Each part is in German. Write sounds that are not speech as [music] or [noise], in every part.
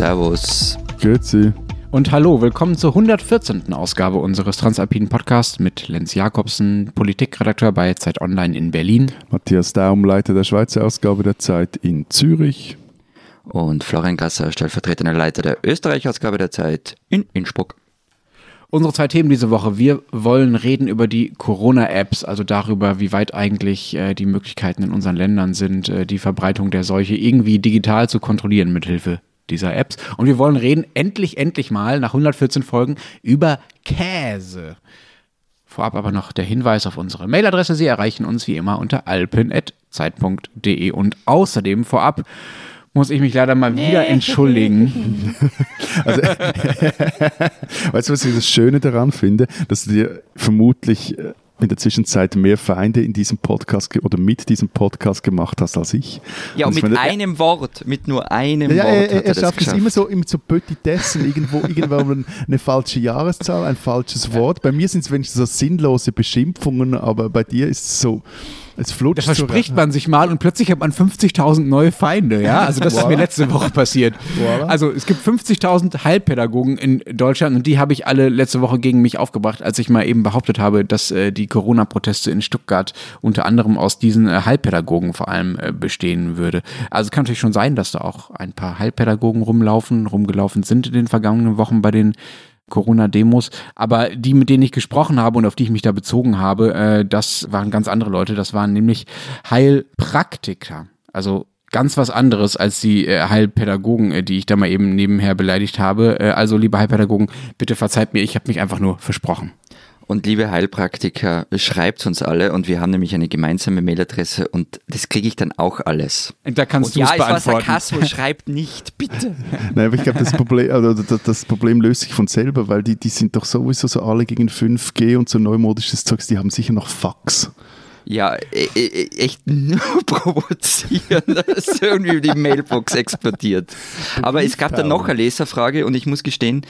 Servus. Grüezi. Und hallo, willkommen zur 114. Ausgabe unseres Transalpinen Podcasts mit Lenz Jakobsen, Politikredakteur bei Zeit Online in Berlin. Matthias Daum, Leiter der Schweizer Ausgabe der Zeit in Zürich. Und Florian Gasser, stellvertretender Leiter der Österreich-Ausgabe der Zeit in Innsbruck. Unsere zwei Themen diese Woche. Wir wollen reden über die Corona-Apps, also darüber, wie weit eigentlich äh, die Möglichkeiten in unseren Ländern sind, äh, die Verbreitung der Seuche irgendwie digital zu kontrollieren mithilfe dieser Apps. Und wir wollen reden endlich, endlich mal nach 114 Folgen über Käse. Vorab aber noch der Hinweis auf unsere Mailadresse. Sie erreichen uns wie immer unter alpen.zeit.de und außerdem vorab muss ich mich leider mal wieder entschuldigen. [laughs] Also, [laughs] weißt du, was ich das Schöne daran finde? Dass du dir vermutlich äh, in der Zwischenzeit mehr Feinde in diesem Podcast oder mit diesem Podcast gemacht hast als ich. Ja, und, mit meine, einem Wort, mit nur einem ja, Wort. Er, er, er schafft es immer so, immer so Petitessen, irgendwo, [laughs] irgendwo eine falsche Jahreszahl, ein falsches Wort. Bei mir sind es wenigstens so sinnlose Beschimpfungen, aber bei dir ist es so. Es flutscht das verspricht man sich mal und plötzlich hat man 50.000 neue Feinde, ja? Also das ist mir letzte Woche passiert. Also es gibt 50.000 Heilpädagogen in Deutschland und die habe ich alle letzte Woche gegen mich aufgebracht, als ich mal eben behauptet habe, dass äh, die Corona-Proteste in Stuttgart unter anderem aus diesen äh, Heilpädagogen vor allem äh, bestehen würde. Also es kann natürlich schon sein, dass da auch ein paar Heilpädagogen rumlaufen, rumgelaufen sind in den vergangenen Wochen bei den Corona-Demos. Aber die, mit denen ich gesprochen habe und auf die ich mich da bezogen habe, äh, das waren ganz andere Leute. Das waren nämlich Heilpraktiker. Also ganz was anderes als die äh, Heilpädagogen, äh, die ich da mal eben nebenher beleidigt habe. Äh, also, liebe Heilpädagogen, bitte verzeiht mir, ich habe mich einfach nur versprochen. Und liebe Heilpraktiker, schreibt uns alle und wir haben nämlich eine gemeinsame Mailadresse und das kriege ich dann auch alles. Da kannst du ja, es beantworten. Ja, es war Sarkasmus, schreibt nicht, bitte. [laughs] Nein, aber ich glaube, das Problem, also das Problem löst sich von selber, weil die, die sind doch sowieso so alle gegen 5G und so neumodisches Zeugs, die haben sicher noch Fax. Ja, e, e, echt nur [laughs] provozieren, [laughs] dass irgendwie die Mailbox explodiert. Aber es gab dann noch eine Leserfrage und ich muss gestehen,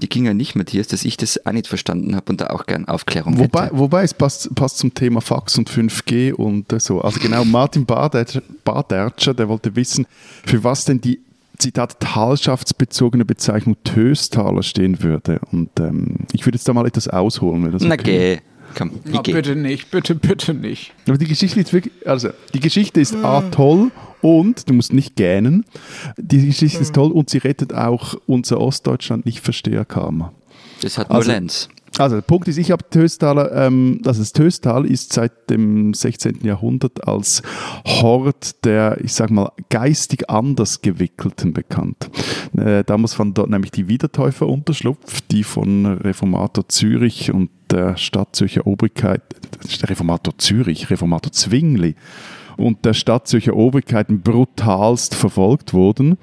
die ging ja nicht, Matthias, dass ich das auch nicht verstanden habe und da auch gern Aufklärung wobei, hätte. Wobei, es passt, passt zum Thema Fax und 5G und so. Also genau, Martin Badertscher, der wollte wissen, für was denn die Zitat, talschaftsbezogene Bezeichnung Töstaler stehen würde. Und ähm, ich würde jetzt da mal etwas ausholen. Wenn das Na okay. Komm, oh, bitte nicht, bitte, bitte nicht. Aber die Geschichte ist wirklich, also die Geschichte ist A toll und du musst nicht gähnen. Die Geschichte ist toll und sie rettet auch unser Ostdeutschland nicht Versteherkarma. Das hat nur also, Lenz. Also der Punkt ist, ich habe Töstaler, ähm, also das Töstal ist seit dem 16. Jahrhundert als Hort der, ich sag mal, geistig anders gewickelten bekannt. Äh, damals fand dort nämlich die Wiedertäufer Unterschlupf, die von Reformator Zürich und der Stadt Zürcher Obrigkeit, Reformator Zürich, Reformator Zwingli und der Stadt Zürcher Obrigkeiten brutalst verfolgt wurden.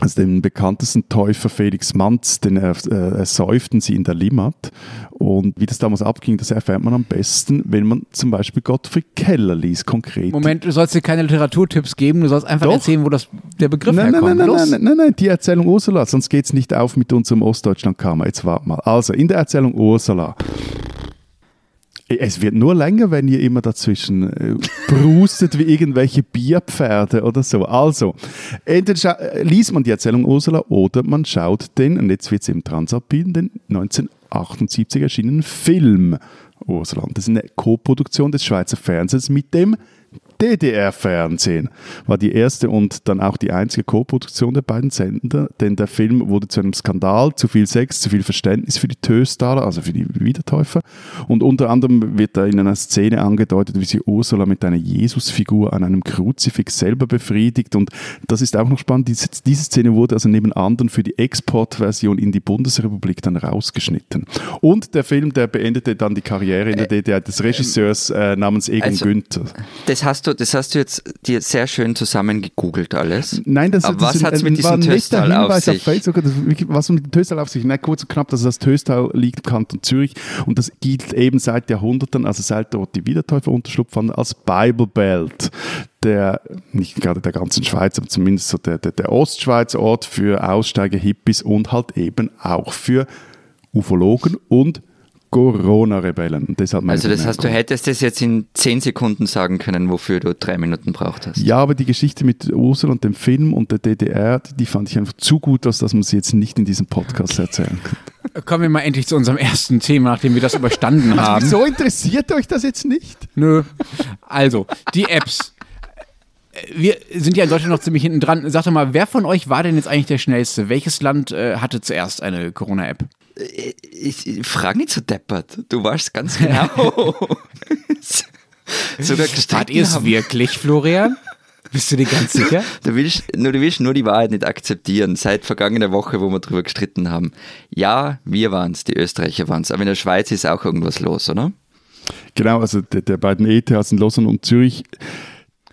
Also den bekanntesten Täufer Felix Manz, den er, äh, ersäuften sie in der Limmat. Und wie das damals abging, das erfährt man am besten, wenn man zum Beispiel Gottfried Keller liest, konkret. Moment, du sollst dir keine Literaturtipps geben, du sollst einfach Doch. erzählen, wo das, der Begriff nein, herkommt. Nein, nein, Los. nein, nein, nein, die Erzählung Ursula, sonst geht es nicht auf mit unserem Ostdeutschland-Karma. Jetzt warte mal. Also, in der Erzählung Ursula es wird nur länger, wenn ihr immer dazwischen äh, brustet wie irgendwelche Bierpferde oder so. Also, entweder liest man die Erzählung Ursula oder man schaut den, und jetzt wird es im Transalpin, den 1978 erschienenen Film Ursula. Und das ist eine Co-Produktion des Schweizer Fernsehens mit dem DDR-Fernsehen war die erste und dann auch die einzige Co-Produktion der beiden Sender, denn der Film wurde zu einem Skandal, zu viel Sex, zu viel Verständnis für die Töstaler, also für die Wiedertäufer. Und unter anderem wird da in einer Szene angedeutet, wie sie Ursula mit einer Jesusfigur an einem Kruzifix selber befriedigt. Und das ist auch noch spannend. Diese, diese Szene wurde also neben anderen für die Exportversion in die Bundesrepublik dann rausgeschnitten. Und der Film, der beendete dann die Karriere in der DDR des Regisseurs äh, namens Egon also, Günther. Das hast du, das hast du jetzt dir sehr schön zusammengegoogelt alles. Nein, das, Aber das was hat es mit diesem Töstal auf sich? Auf Facebook, das, was mit dem Töstal auf sich? Na, kurz und knapp, dass das Töstal liegt im Kanton Zürich und das gilt eben seit Jahrhunderten, also seit dort die Wiedertäufer unterschlupf fanden, als Bible Belt der, nicht gerade der ganzen Schweiz, aber zumindest so der, der, der Ostschweizer Ort für Aussteiger, Hippies und halt eben auch für Ufologen und Corona-Rebellen. Also das heißt, du hättest es jetzt in zehn Sekunden sagen können, wofür du drei Minuten braucht hast. Ja, aber die Geschichte mit Ursula und dem Film und der DDR, die fand ich einfach zu gut, als dass man sie jetzt nicht in diesem Podcast erzählen kann. Kommen wir mal endlich zu unserem ersten Thema, nachdem wir das überstanden [laughs] also, haben. Wieso interessiert euch das jetzt nicht? Nö. Also, die Apps. Wir sind ja in Deutschland noch ziemlich hinten dran. Sag doch mal, wer von euch war denn jetzt eigentlich der Schnellste? Welches Land äh, hatte zuerst eine Corona-App? Ich, ich frage nicht so deppert. Du warst ganz genau. [laughs] Sogar Wart ihr es wirklich, Florian? Bist du dir ganz sicher? [laughs] Du willst, nur, du willst nur die Wahrheit nicht akzeptieren. Seit vergangener Woche, wo wir darüber gestritten haben. Ja, wir waren es, die Österreicher waren es. Aber in der Schweiz ist auch irgendwas los, oder? Genau, also der, der beiden ETHs in Lausanne und Zürich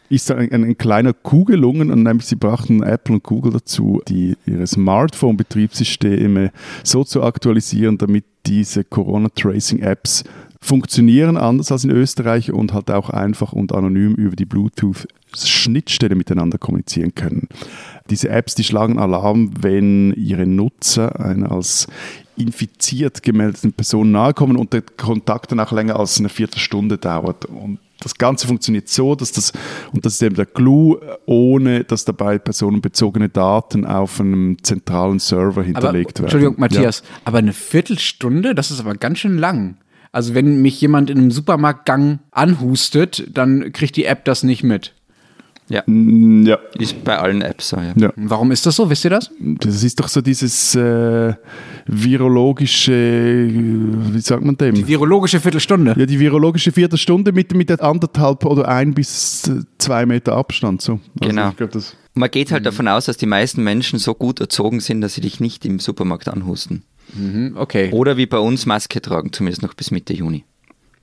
ist ein, ein, ein, kleiner Coup gelungen, und nämlich sie brachten Apple und Google dazu, die, ihre Smartphone-Betriebssysteme so zu aktualisieren, damit diese Corona-Tracing-Apps funktionieren, anders als in Österreich und halt auch einfach und anonym über die Bluetooth-Schnittstelle miteinander kommunizieren können. Diese Apps, die schlagen Alarm, wenn ihre Nutzer einer als infiziert gemeldeten Person nahekommen und der Kontakt dann auch länger als eine Viertelstunde dauert. Und das Ganze funktioniert so, dass das, und das ist eben der Clou, ohne dass dabei personenbezogene Daten auf einem zentralen Server hinterlegt aber, werden. Entschuldigung, Matthias, ja. aber eine Viertelstunde, das ist aber ganz schön lang. Also wenn mich jemand in einem Supermarktgang anhustet, dann kriegt die App das nicht mit. Ja. Mm, ja. Ist bei allen Apps so, ja. ja. Warum ist das so? Wisst ihr das? Das ist doch so dieses äh, virologische, sagt man dem? Die virologische Viertelstunde. Ja, die virologische Viertelstunde mit, mit der anderthalb oder ein bis zwei Meter Abstand. So. Also genau. Glaub, man geht halt davon aus, dass die meisten Menschen so gut erzogen sind, dass sie dich nicht im Supermarkt anhusten. Mhm, okay. Oder wie bei uns Maske tragen, zumindest noch bis Mitte Juni.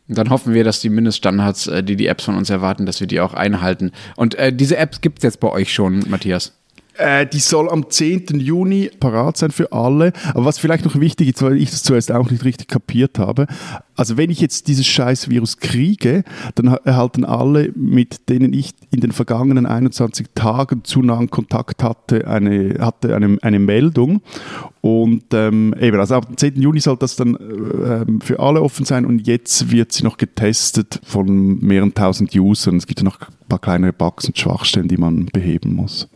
Und dann hoffen wir, dass die Mindeststandards, äh, die die Apps von uns erwarten, dass wir die auch einhalten. Und äh, diese Apps gibt es jetzt bei euch schon, Matthias? Äh, die soll am 10. Juni parat sein für alle. Aber was vielleicht noch wichtig ist, weil ich das zuerst auch nicht richtig kapiert habe, also wenn ich jetzt dieses scheiß Virus kriege, dann erhalten alle, mit denen ich in den vergangenen 21 Tagen zu nahen Kontakt hatte, eine, hatte eine, eine Meldung. Und ähm, eben, also ab dem 10. Juni soll das dann äh, für alle offen sein und jetzt wird sie noch getestet von mehreren tausend Usern. Es gibt ja noch paar kleinere Bugs und Schwachstellen, die man beheben muss.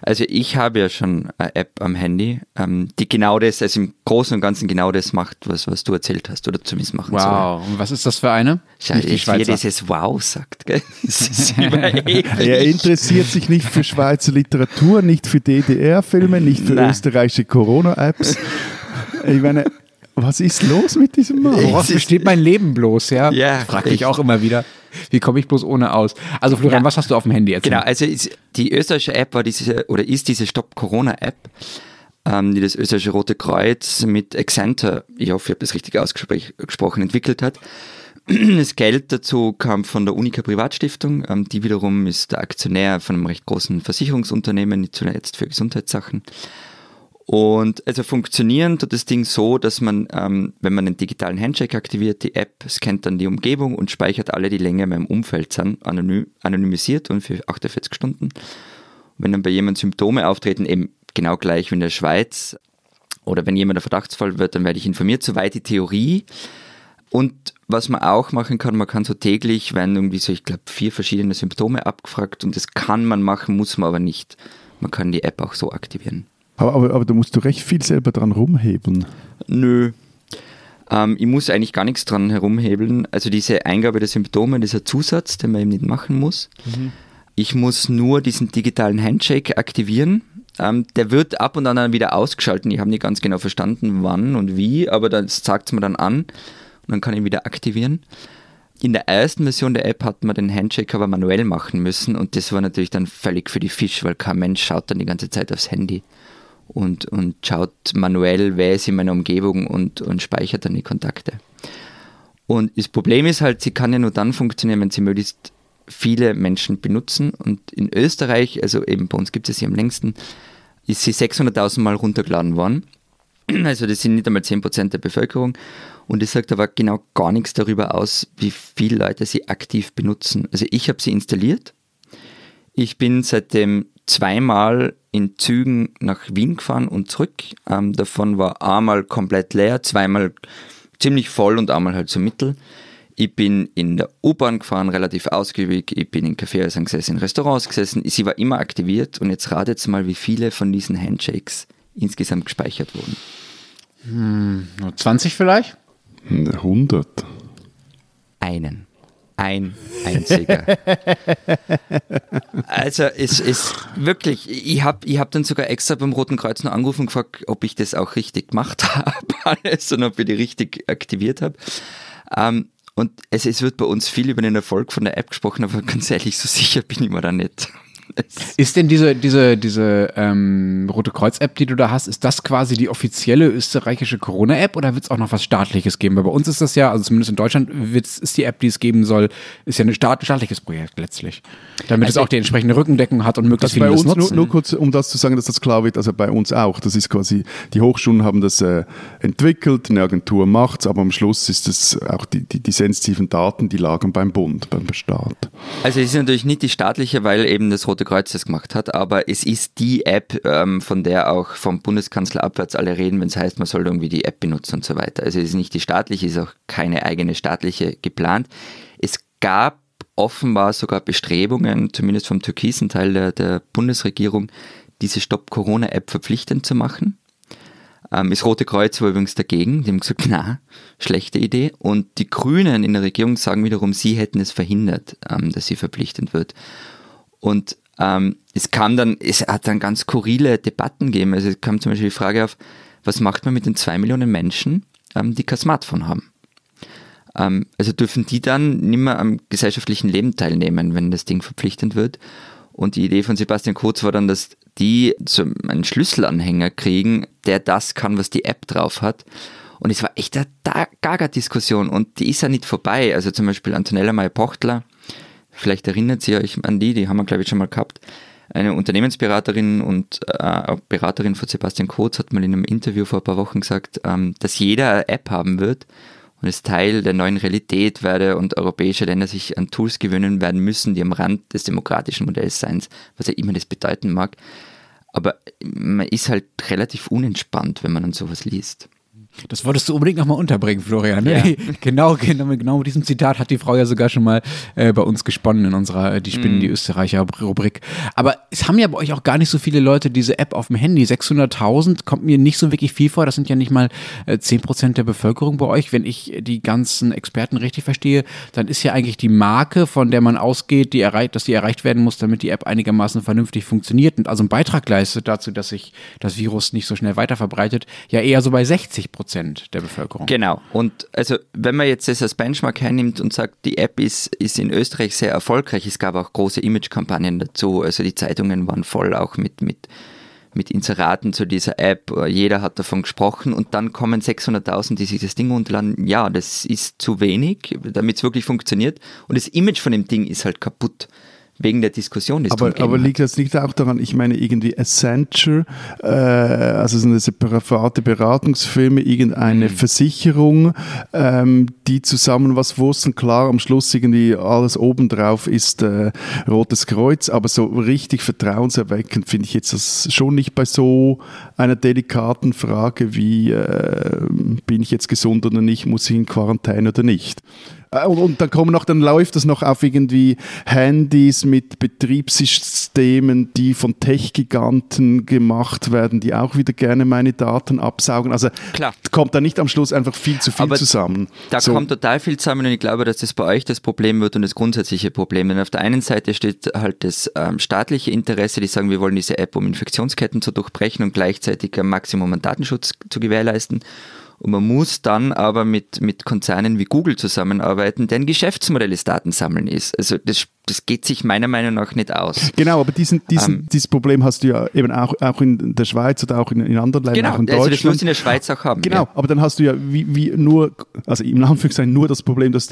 Also ich habe ja schon eine App am Handy, ähm, die genau das, also im Großen und Ganzen genau das macht, was, was du erzählt hast oder zumindest machen wow. soll. Wow, und was ist das für eine? Schau, die wie dieses Wow sagt, gell? [laughs] [laughs] er interessiert sich nicht für Schweizer Literatur, nicht für DDR-Filme, nicht für Nein. österreichische Corona-Apps. Ich meine, was ist los mit diesem Mann? Woraus besteht mein Leben bloß, ja? Ja. Frag ich auch immer wieder. Wie komme ich bloß ohne aus? Also Florian, ja. was hast du auf dem Handy jetzt? Genau, also die österreichische App war diese oder ist diese Stop Corona App, ähm, die das österreichische Rote Kreuz mit Exenter, ich hoffe, ich habe das richtig ausgesprochen, entwickelt hat. [clears throat] Das Geld dazu kam von der Unica Privatstiftung, ähm, die wiederum ist der Aktionär von einem recht großen Versicherungsunternehmen, nicht zuletzt für Gesundheitssachen. Und also funktionieren tut das Ding so, dass man, ähm, wenn man einen digitalen Handshake aktiviert, die App scannt dann die Umgebung und speichert alle, die länger in meinem Umfeld sind, anonym, anonymisiert und für 48 Stunden. Und wenn dann bei jemandem Symptome auftreten, eben genau gleich wie in der Schweiz, oder wenn jemand ein Verdachtsfall wird, dann werde ich informiert. Soweit die Theorie. Und was man auch machen kann, man kann so täglich, wenn irgendwie so, ich glaube, vier verschiedene Symptome abgefragt und das kann man machen, muss man aber nicht. Man kann die App auch so aktivieren. Aber, aber, aber da musst du recht viel selber dran rumhebeln. Nö. Ähm, ich muss eigentlich gar nichts dran herumhebeln. Also diese Eingabe der Symptome, dieser Zusatz, den man eben nicht machen muss. Mhm. Ich muss nur diesen digitalen Handshake aktivieren. Ähm, der wird ab und an dann wieder ausgeschalten. Ich habe nicht ganz genau verstanden, wann und wie, aber das sagt es mir dann an und dann kann ich ihn wieder aktivieren. In der ersten Version der App hat man den Handshake aber manuell machen müssen und das war natürlich dann völlig für die Fisch, weil kein Mensch schaut dann die ganze Zeit aufs Handy und, und schaut manuell, wer ist in meiner Umgebung und, und speichert dann die Kontakte. Und das Problem ist halt, sie kann ja nur dann funktionieren, wenn sie möglichst viele Menschen benutzen. Und in Österreich, also eben bei uns gibt es sie am längsten, ist sie 600.000 Mal runtergeladen worden. [clears throat] Also das sind nicht einmal 10% der Bevölkerung. Und es sagt aber genau gar nichts darüber aus, wie viele Leute sie aktiv benutzen. Also ich habe sie installiert. Ich bin seitdem zweimal in Zügen nach Wien gefahren und zurück. Ähm, davon war einmal komplett leer, zweimal ziemlich voll und einmal halt so mittel. Ich bin in der U-Bahn gefahren, relativ ausgiebig. Ich bin in Kaffeehäusern gesessen, in Restaurants gesessen. Sie war immer aktiviert und jetzt ratet mal, wie viele von diesen Handshakes insgesamt gespeichert wurden. Hm, nur 20 vielleicht? 100. Einen. Ein einziger. [laughs] also es ist wirklich, ich habe ich hab dann sogar extra beim Roten Kreuz noch angerufen und gefragt, ob ich das auch richtig gemacht [laughs] habe, alles und ob ich die richtig aktiviert habe. Ähm, und es, es wird bei uns viel über den Erfolg von der App gesprochen, aber ganz ehrlich, so sicher bin ich mir da nicht. [laughs] Ist denn diese, diese, diese ähm, Rote Kreuz-App, die du da hast, ist das quasi die offizielle österreichische Corona-App oder wird es auch noch was Staatliches geben? Weil bei uns ist das ja, also zumindest in Deutschland ist die App, die es geben soll, ist ja ein Staat, staatliches Projekt letztlich. Damit also es auch die entsprechende Rückendeckung hat und möglichst also viele bei uns, nur, nur, kurz, um das zu sagen, dass das klar wird, also bei uns auch. Das ist quasi, die Hochschulen haben das äh, entwickelt, eine Agentur macht es, aber am Schluss ist es auch die, die, die sensitiven Daten, die lagen beim Bund, beim Staat. Also es ist natürlich nicht die staatliche, weil eben das Rote Kreuz das gemacht hat, aber es ist die App, ähm, von der auch vom Bundeskanzler abwärts alle reden, wenn es heißt, man soll irgendwie die App benutzen und so weiter. Also es ist nicht die staatliche, ist auch keine eigene staatliche geplant. Es gab offenbar sogar Bestrebungen, zumindest vom türkisen Teil der, der Bundesregierung, diese Stop-Corona-App verpflichtend zu machen. Ähm, das Rote Kreuz war übrigens dagegen. Die haben gesagt, [laughs] na, schlechte Idee. Und die Grünen in der Regierung sagen wiederum, sie hätten es verhindert, ähm, dass sie verpflichtend wird. Und ähm, es kam dann, es hat dann ganz skurrile Debatten gegeben. Also es kam zum Beispiel die Frage auf, was macht man mit den zwei Millionen Menschen, ähm, die kein Smartphone haben? Ähm, also dürfen die dann nicht mehr am gesellschaftlichen Leben teilnehmen, wenn das Ding verpflichtend wird? Und die Idee von Sebastian Kurz war dann, dass die so einen Schlüsselanhänger kriegen, der das kann, was die App drauf hat. Und es war echt eine Gaga-Diskussion und die ist ja nicht vorbei. Also zum Beispiel Antonella Meyer-Pochtler, vielleicht erinnert ihr euch an die, die haben wir glaube ich schon mal gehabt. Eine Unternehmensberaterin und äh, Beraterin von Sebastian Kurz hat mal in einem Interview vor ein paar Wochen gesagt, ähm, dass jeder eine App haben wird und es Teil der neuen Realität werde und europäische Länder sich an Tools gewöhnen werden müssen, die am Rand des demokratischen Modells seien, was ja immer das bedeuten mag. Aber man ist halt relativ unentspannt, wenn man an sowas liest. Das wolltest du unbedingt nochmal unterbringen, Florian. Ne? Ja. [laughs] genau, genau, genau mit diesem Zitat hat die Frau ja sogar schon mal äh, bei uns gesponnen in unserer äh, Die Spinnen, mm. die Österreicher Rubrik. Aber es haben ja bei euch auch gar nicht so viele Leute diese App auf dem Handy. 600.000 kommt mir nicht so wirklich viel vor. Das sind ja nicht mal äh, 10% der Bevölkerung bei euch. Wenn ich die ganzen Experten richtig verstehe, dann ist ja eigentlich die Marke, von der man ausgeht, die erreicht, dass die erreicht werden muss, damit die App einigermaßen vernünftig funktioniert und also einen Beitrag leistet dazu, dass sich das Virus nicht so schnell weiter verbreitet, ja eher so bei 60 Prozent der Bevölkerung. Genau. Und also, wenn man jetzt das als Benchmark hernimmt und sagt, die App ist, ist in Österreich sehr erfolgreich, es gab auch große Imagekampagnen dazu. Also, die Zeitungen waren voll auch mit, mit, mit Inseraten zu dieser App. Jeder hat davon gesprochen und dann kommen 600.000, die sich das Ding runterladen. Ja, das ist zu wenig, damit es wirklich funktioniert. Und das Image von dem Ding ist halt kaputt wegen der Diskussion. aber, aber liegt das liegt auch daran, ich meine irgendwie Accenture, äh, also so eine separate Beratungsfirma, irgendeine mhm. Versicherung, ähm, die zusammen was wussten, klar am Schluss irgendwie alles obendrauf ist äh, Rotes Kreuz, aber so richtig vertrauenserweckend finde ich jetzt das schon nicht bei so einer delikaten Frage wie äh, bin ich jetzt gesund oder nicht, muss ich in Quarantäne oder nicht. Äh, und, und, dann kommen noch, dann läuft das noch auf irgendwie Handys mit Betriebssystemen, die von Tech-Giganten gemacht werden, die auch wieder gerne meine Daten absaugen. Also Klar. kommt da nicht am Schluss einfach viel zu viel Aber zusammen. Da so. kommt total viel zusammen und ich glaube, dass das bei euch das Problem wird und das grundsätzliche Problem. Denn auf der einen Seite steht halt das ähm, staatliche Interesse, die sagen, wir wollen diese App, um Infektionsketten zu durchbrechen und gleichzeitig ein Maximum an Datenschutz zu gewährleisten. Und man muss dann aber mit, mit Konzernen wie Google zusammenarbeiten, deren Geschäftsmodell das Datensammeln ist. Also das, das geht sich meiner Meinung nach nicht aus. Genau, aber diesen, diesen, ähm, dieses Problem hast du ja eben auch, auch in der Schweiz oder auch in, in anderen Ländern, genau, auch in Deutschland. Also das musst du in der Schweiz auch haben. Genau, ja. aber dann hast du ja wie, wie nur, also im Anführungszeichen nur das Problem, dass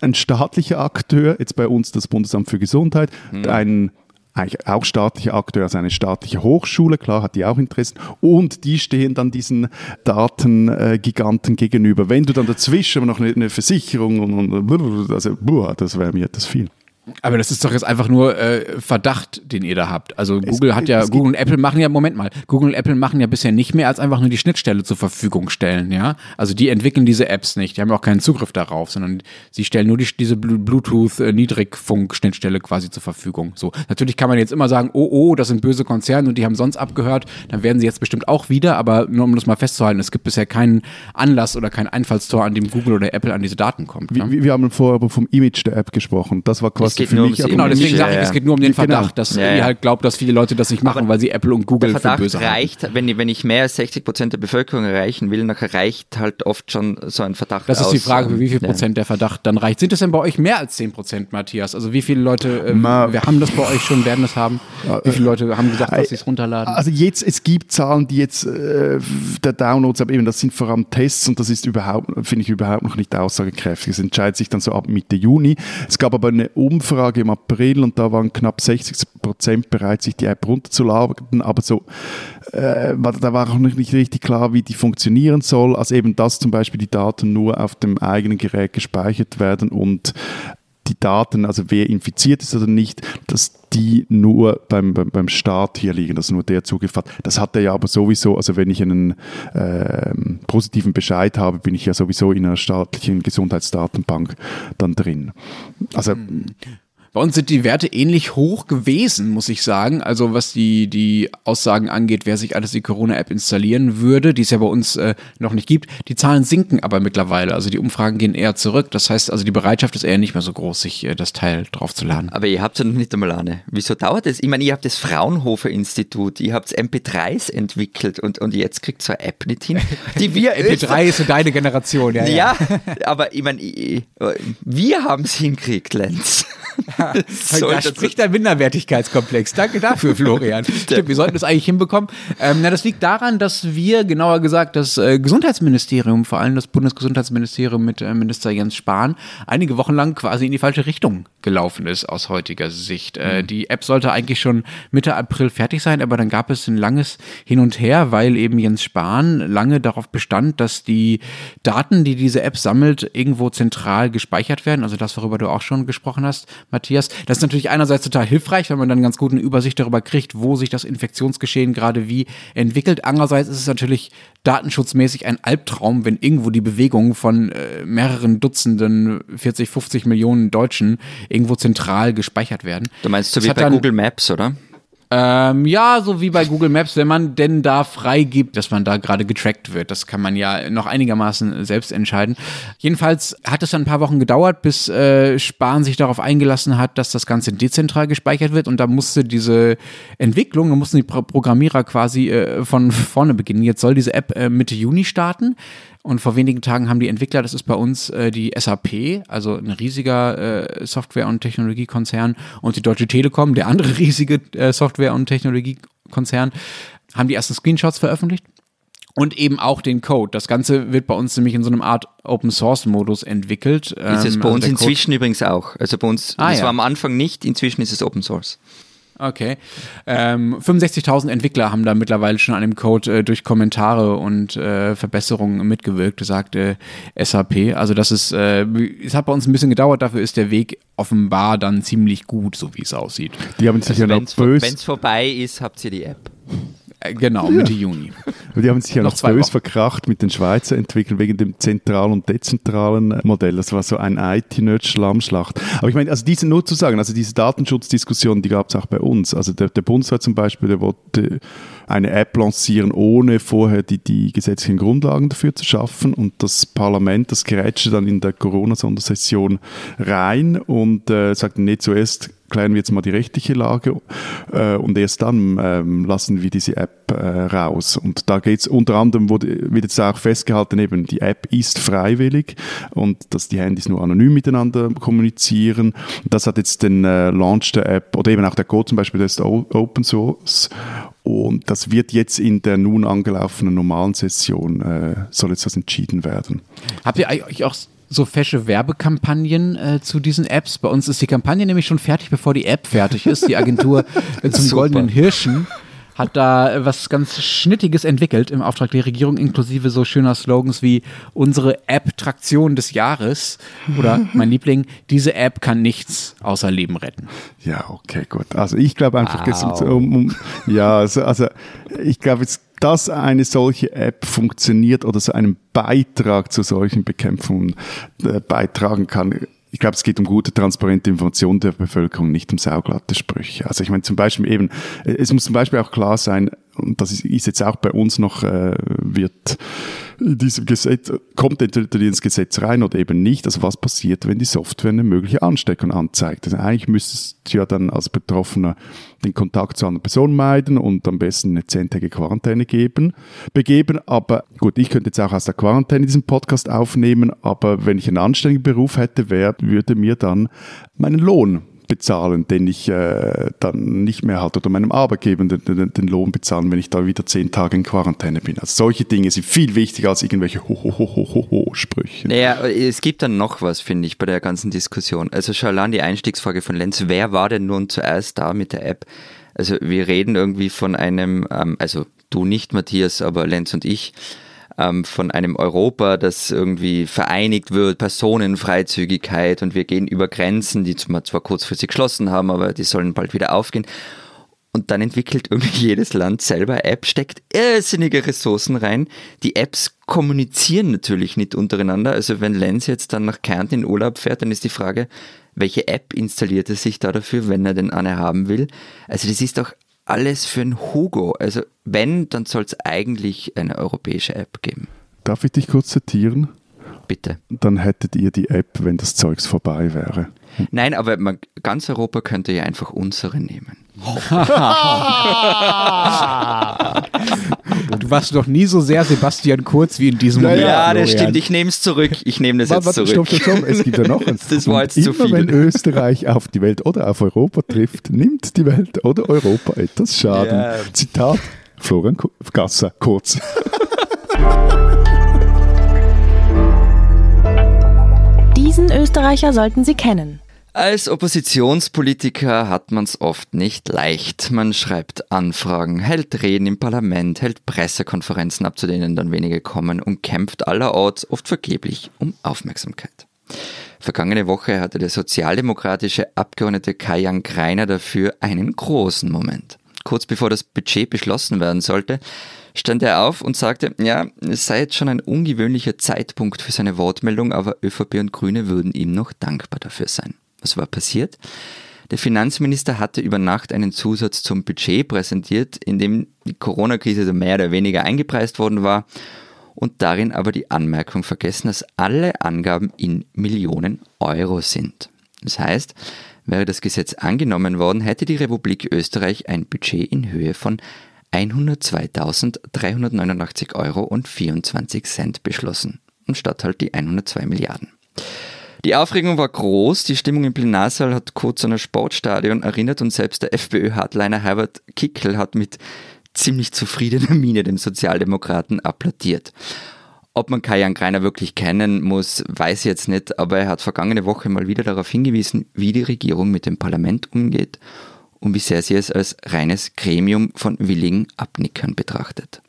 ein staatlicher Akteur, jetzt bei uns das Bundesamt für Gesundheit, hm. ein eigentlich auch staatlicher Akteur, also eine staatliche Hochschule, klar hat die auch Interessen und die stehen dann diesen Datengiganten gegenüber. Wenn du dann dazwischen noch eine, eine Versicherung und, und also boah, das wäre mir etwas viel. Aber das ist doch jetzt einfach nur äh, Verdacht, den ihr da habt. Also Google es, hat ja, Google und Apple machen ja, Moment mal, Google und Apple machen ja bisher nicht mehr als einfach nur die Schnittstelle zur Verfügung stellen, ja. Also die entwickeln diese Apps nicht, die haben auch keinen Zugriff darauf, sondern sie stellen nur die, diese Bluetooth-Niedrigfunk-Schnittstelle quasi zur Verfügung. So, natürlich kann man jetzt immer sagen, oh, oh, das sind böse Konzerne und die haben sonst abgehört, dann werden sie jetzt bestimmt auch wieder, aber nur um das mal festzuhalten, es gibt bisher keinen Anlass oder kein Einfallstor, an dem Google oder Apple an diese Daten kommt. Ne? Wir, wir haben vorher aber vom Image der App gesprochen. Das war quasi es geht nur ums Genau, deswegen sage ich, es geht nur um den genau. Verdacht, dass ja, ihr halt glaubt, dass viele Leute das nicht machen, aber weil sie Apple und Google der Verdacht für böse reicht. Wenn, ich, wenn ich mehr als 60 Prozent der Bevölkerung erreichen will, dann reicht halt oft schon so ein Verdacht Das ist aus, die Frage, für wie viel Prozent der Verdacht dann reicht. Sind es denn bei euch mehr als 10 Prozent, Matthias? Also wie viele Leute, äh, wir haben das bei euch schon, werden das haben? Wie viele Leute haben gesagt, dass sie es runterladen? Also jetzt, es gibt Zahlen, die jetzt äh, der Downloads, aber eben das sind vor allem Tests und das ist überhaupt, finde ich überhaupt noch nicht aussagekräftig. Es entscheidet sich dann so ab Mitte Juni. Es gab aber eine Umfrage im April und da waren knapp 60 Prozent bereit, sich die App runterzuladen, aber so, äh, da war auch noch nicht richtig klar, wie die funktionieren soll. Also eben, dass zum Beispiel die Daten nur auf dem eigenen Gerät gespeichert werden und die Daten, also wer infiziert ist oder nicht, dass die nur beim, beim, beim Staat hier liegen, dass nur der Zugriff hat. Das hat er ja aber sowieso, also wenn ich einen äh, positiven Bescheid habe, bin ich ja sowieso in einer staatlichen Gesundheitsdatenbank dann drin. Also hm. Bei uns sind die Werte ähnlich hoch gewesen, muss ich sagen. Also was die, die Aussagen angeht, wer sich alles die Corona-App installieren würde, die es ja bei uns äh, noch nicht gibt. Die Zahlen sinken aber mittlerweile. Also die Umfragen gehen eher zurück. Das heißt, also die Bereitschaft ist eher nicht mehr so groß, sich äh, das Teil draufzuladen. Aber ihr habt ja noch nicht einmal eine. Wieso dauert es? Ich meine, ihr habt das Fraunhofer-Institut, ihr habt MP3s entwickelt und, und jetzt kriegt so eine App nicht hin. Die wir [laughs] MP3 ist so deine Generation, ja. Ja, ja. aber ich meine, wir haben es hinkriegt, Lenz. [laughs] [laughs] so, da spricht der Minderwertigkeitskomplex. Danke dafür, Florian. [laughs] Stimmt, wir sollten das eigentlich hinbekommen. Ähm, na, das liegt daran, dass wir, genauer gesagt, das äh, Gesundheitsministerium, vor allem das Bundesgesundheitsministerium mit äh, Minister Jens Spahn, einige Wochen lang quasi in die falsche Richtung gelaufen ist aus heutiger Sicht. Äh, mhm. Die App sollte eigentlich schon Mitte April fertig sein, aber dann gab es ein langes Hin und Her, weil eben Jens Spahn lange darauf bestand, dass die Daten, die diese App sammelt, irgendwo zentral gespeichert werden. Also das, worüber du auch schon gesprochen hast, Matthias. Das ist natürlich einerseits total hilfreich, weil man dann ganz gut eine Übersicht darüber kriegt, wo sich das Infektionsgeschehen gerade wie entwickelt. Andererseits ist es natürlich datenschutzmäßig ein Albtraum, wenn irgendwo die Bewegungen von äh, mehreren Dutzenden, 40, 50 Millionen Deutschen irgendwo zentral gespeichert werden. Du meinst so wie bei Google Maps, oder? Ähm, ja, so wie bei Google Maps, wenn man denn da freigibt, dass man da gerade getrackt wird. Das kann man ja noch einigermaßen selbst entscheiden. Jedenfalls hat es dann ein paar Wochen gedauert, bis äh, Spahn sich darauf eingelassen hat, dass das Ganze dezentral gespeichert wird. Und da musste diese Entwicklung, da mussten die Pro Programmierer quasi äh, von vorne beginnen. Jetzt soll diese App äh, Mitte Juni starten. Und vor wenigen Tagen haben die Entwickler, das ist bei uns äh, die SAP, also ein riesiger äh, Software- und Technologiekonzern, und die Deutsche Telekom, der andere [laughs] riesige äh, Software- und Technologiekonzern, haben die ersten Screenshots veröffentlicht. Und eben auch den Code. Das Ganze wird bei uns nämlich in so einem Art Open Source Modus entwickelt. Ist es bei ähm, also uns inzwischen übrigens auch. Also bei uns, ah, das ja. war am Anfang nicht, inzwischen ist es Open Source. Okay. Ähm, 65.000 Entwickler haben da mittlerweile schon an dem Code äh, durch Kommentare und äh, Verbesserungen mitgewirkt, sagte SAP. Also das ist, äh, es hat bei uns ein bisschen gedauert, dafür ist der Weg offenbar dann ziemlich gut, so wie es aussieht. Die haben sich also ja noch böse. Wenn es vorbei ist, habt ihr die App. Äh, genau, Mitte Juni. [laughs] die haben sich ja noch, bös verkracht mit den Schweizer Entwicklern wegen dem zentralen und dezentralen Modell. Das war so ein IT-Nerd-Schlammschlacht. Aber ich meine, also diese nur zu sagen, also diese Datenschutzdiskussion, die gab es auch bei uns. Also der, der Bundesrat zum Beispiel, der wollte eine App lancieren, ohne vorher die, die gesetzlichen Grundlagen dafür zu schaffen. Und das Parlament, das grätschte dann in der Corona-Sondersession rein und äh, sagte, nee, zuerst klären wir jetzt mal die rechtliche Lage äh, und erst dann ähm, lassen wir diese App äh, raus. Und da geht es unter anderem, wurde, wird jetzt auch festgehalten, eben die App ist freiwillig und dass die Handys nur anonym miteinander kommunizieren. Das hat jetzt den äh, Launch der App oder eben auch der Code zum Beispiel, der ist Open Source und das wird jetzt in der nun angelaufenen normalen Session, äh, soll jetzt das entschieden werden. Habt ihr euch auch so fesche Werbekampagnen äh, zu diesen Apps. Bei uns ist die Kampagne nämlich schon fertig, bevor die App fertig ist. Die Agentur [laughs] äh, zum Goldenen Hirschen hat da was ganz Schnittiges entwickelt im Auftrag der Regierung, inklusive so schöner Slogans wie unsere App-Traktion des Jahres oder [laughs] mein Liebling, diese App kann nichts außer Leben retten. Ja, okay, gut. Also ich glaube einfach, wow. um, um, ja, also, also ich glaube jetzt dass eine solche App funktioniert oder so einen Beitrag zu solchen Bekämpfungen äh, beitragen kann, ich glaube, es geht um gute, transparente Information der Bevölkerung, nicht um sauglatte Sprüche. Also ich meine zum Beispiel eben, es muss zum Beispiel auch klar sein, und das ist, ist jetzt auch bei uns noch, äh, wird diesem Gesetz, kommt entweder ins Gesetz rein oder eben nicht. Also was passiert, wenn die Software eine mögliche Ansteckung anzeigt? Also eigentlich müsstest du ja dann als Betroffener den Kontakt zu anderen Personen meiden und am besten eine zehntägige Quarantäne geben, begeben. Aber gut, ich könnte jetzt auch aus der Quarantäne diesen Podcast aufnehmen, aber wenn ich einen anständigen Beruf hätte, wer würde mir dann meinen Lohn bezahlen, den ich äh, dann nicht mehr hatte oder meinem Arbeitgeber den, den, den, Lohn bezahlen, wenn ich da wieder zehn Tage in Quarantäne bin. Also solche Dinge sind viel wichtiger als irgendwelche Ho-Ho-Ho-Ho-Ho-Sprüche. Naja, es gibt dann noch was, finde ich, bei der ganzen Diskussion. Also schon allein die Einstiegsfrage von Lenz, wer war denn nun zuerst da mit der App? Also wir reden irgendwie von einem, ähm, also du nicht, Matthias, aber Lenz und ich, ähm, von einem Europa, das irgendwie vereinigt wird, Personenfreizügigkeit und wir gehen über Grenzen, die zwar kurzfristig geschlossen haben, aber die sollen bald wieder aufgehen. Und dann entwickelt irgendwie [laughs] jedes Land selber App, steckt irrsinnige Ressourcen rein. Die Apps kommunizieren natürlich nicht untereinander. Also wenn Lenz jetzt dann nach Kärnten in Urlaub fährt, dann ist die Frage, welche App installiert er sich da dafür, wenn er denn eine haben will? Also das ist doch alles für ein Hugo. Also wenn, dann soll es eigentlich eine europäische App geben. Darf ich dich kurz zitieren? Bitte. Dann hättet ihr die App, wenn das Zeugs vorbei wäre. Nein, aber man, ganz Europa könnte ja einfach unsere nehmen. [laughs] du warst doch nie so sehr Sebastian Kurz wie in diesem Moment. Ja, das stimmt. Ich nehme es zurück. Ich nehme das jetzt zurück. Stopp, stopp, stopp. Es gibt ja noch [laughs] eins. Das war jetzt immer, zu viel. wenn Österreich auf die Welt oder auf Europa trifft, nimmt die Welt oder Europa etwas Schaden. Ja. Zitat Florian Gasser, kurz. Diesen Österreicher sollten Sie kennen. Als Oppositionspolitiker hat man es oft nicht leicht. Man schreibt Anfragen, hält Reden im Parlament, hält Pressekonferenzen ab, zu denen dann wenige kommen und kämpft allerorts oft vergeblich um Aufmerksamkeit. Vergangene Woche hatte der sozialdemokratische Abgeordnete Kajan Greiner dafür einen großen Moment. Kurz bevor das Budget beschlossen werden sollte, stand er auf und sagte, ja, es sei jetzt schon ein ungewöhnlicher Zeitpunkt für seine Wortmeldung, aber ÖVP und Grüne würden ihm noch dankbar dafür sein. Was war passiert? Der Finanzminister hatte über Nacht einen Zusatz zum Budget präsentiert, in dem die Corona-Krise mehr oder weniger eingepreist worden war und darin aber die Anmerkung vergessen, dass alle Angaben in Millionen Euro sind. Das heißt, wäre das Gesetz angenommen worden, hätte die Republik Österreich ein Budget in Höhe von 102.389 Euro und 24 Cent beschlossen, anstatt halt die 102 Milliarden. Die Aufregung war groß, die Stimmung im Plenarsaal hat kurz an ein Sportstadion erinnert und selbst der FPÖ-Hardliner Herbert Kickel hat mit ziemlich zufriedener Miene dem Sozialdemokraten applaudiert. Ob man Kajan Greiner wirklich kennen muss, weiß ich jetzt nicht, aber er hat vergangene Woche mal wieder darauf hingewiesen, wie die Regierung mit dem Parlament umgeht und wie sehr sie es als reines Gremium von willigen Abnickern betrachtet.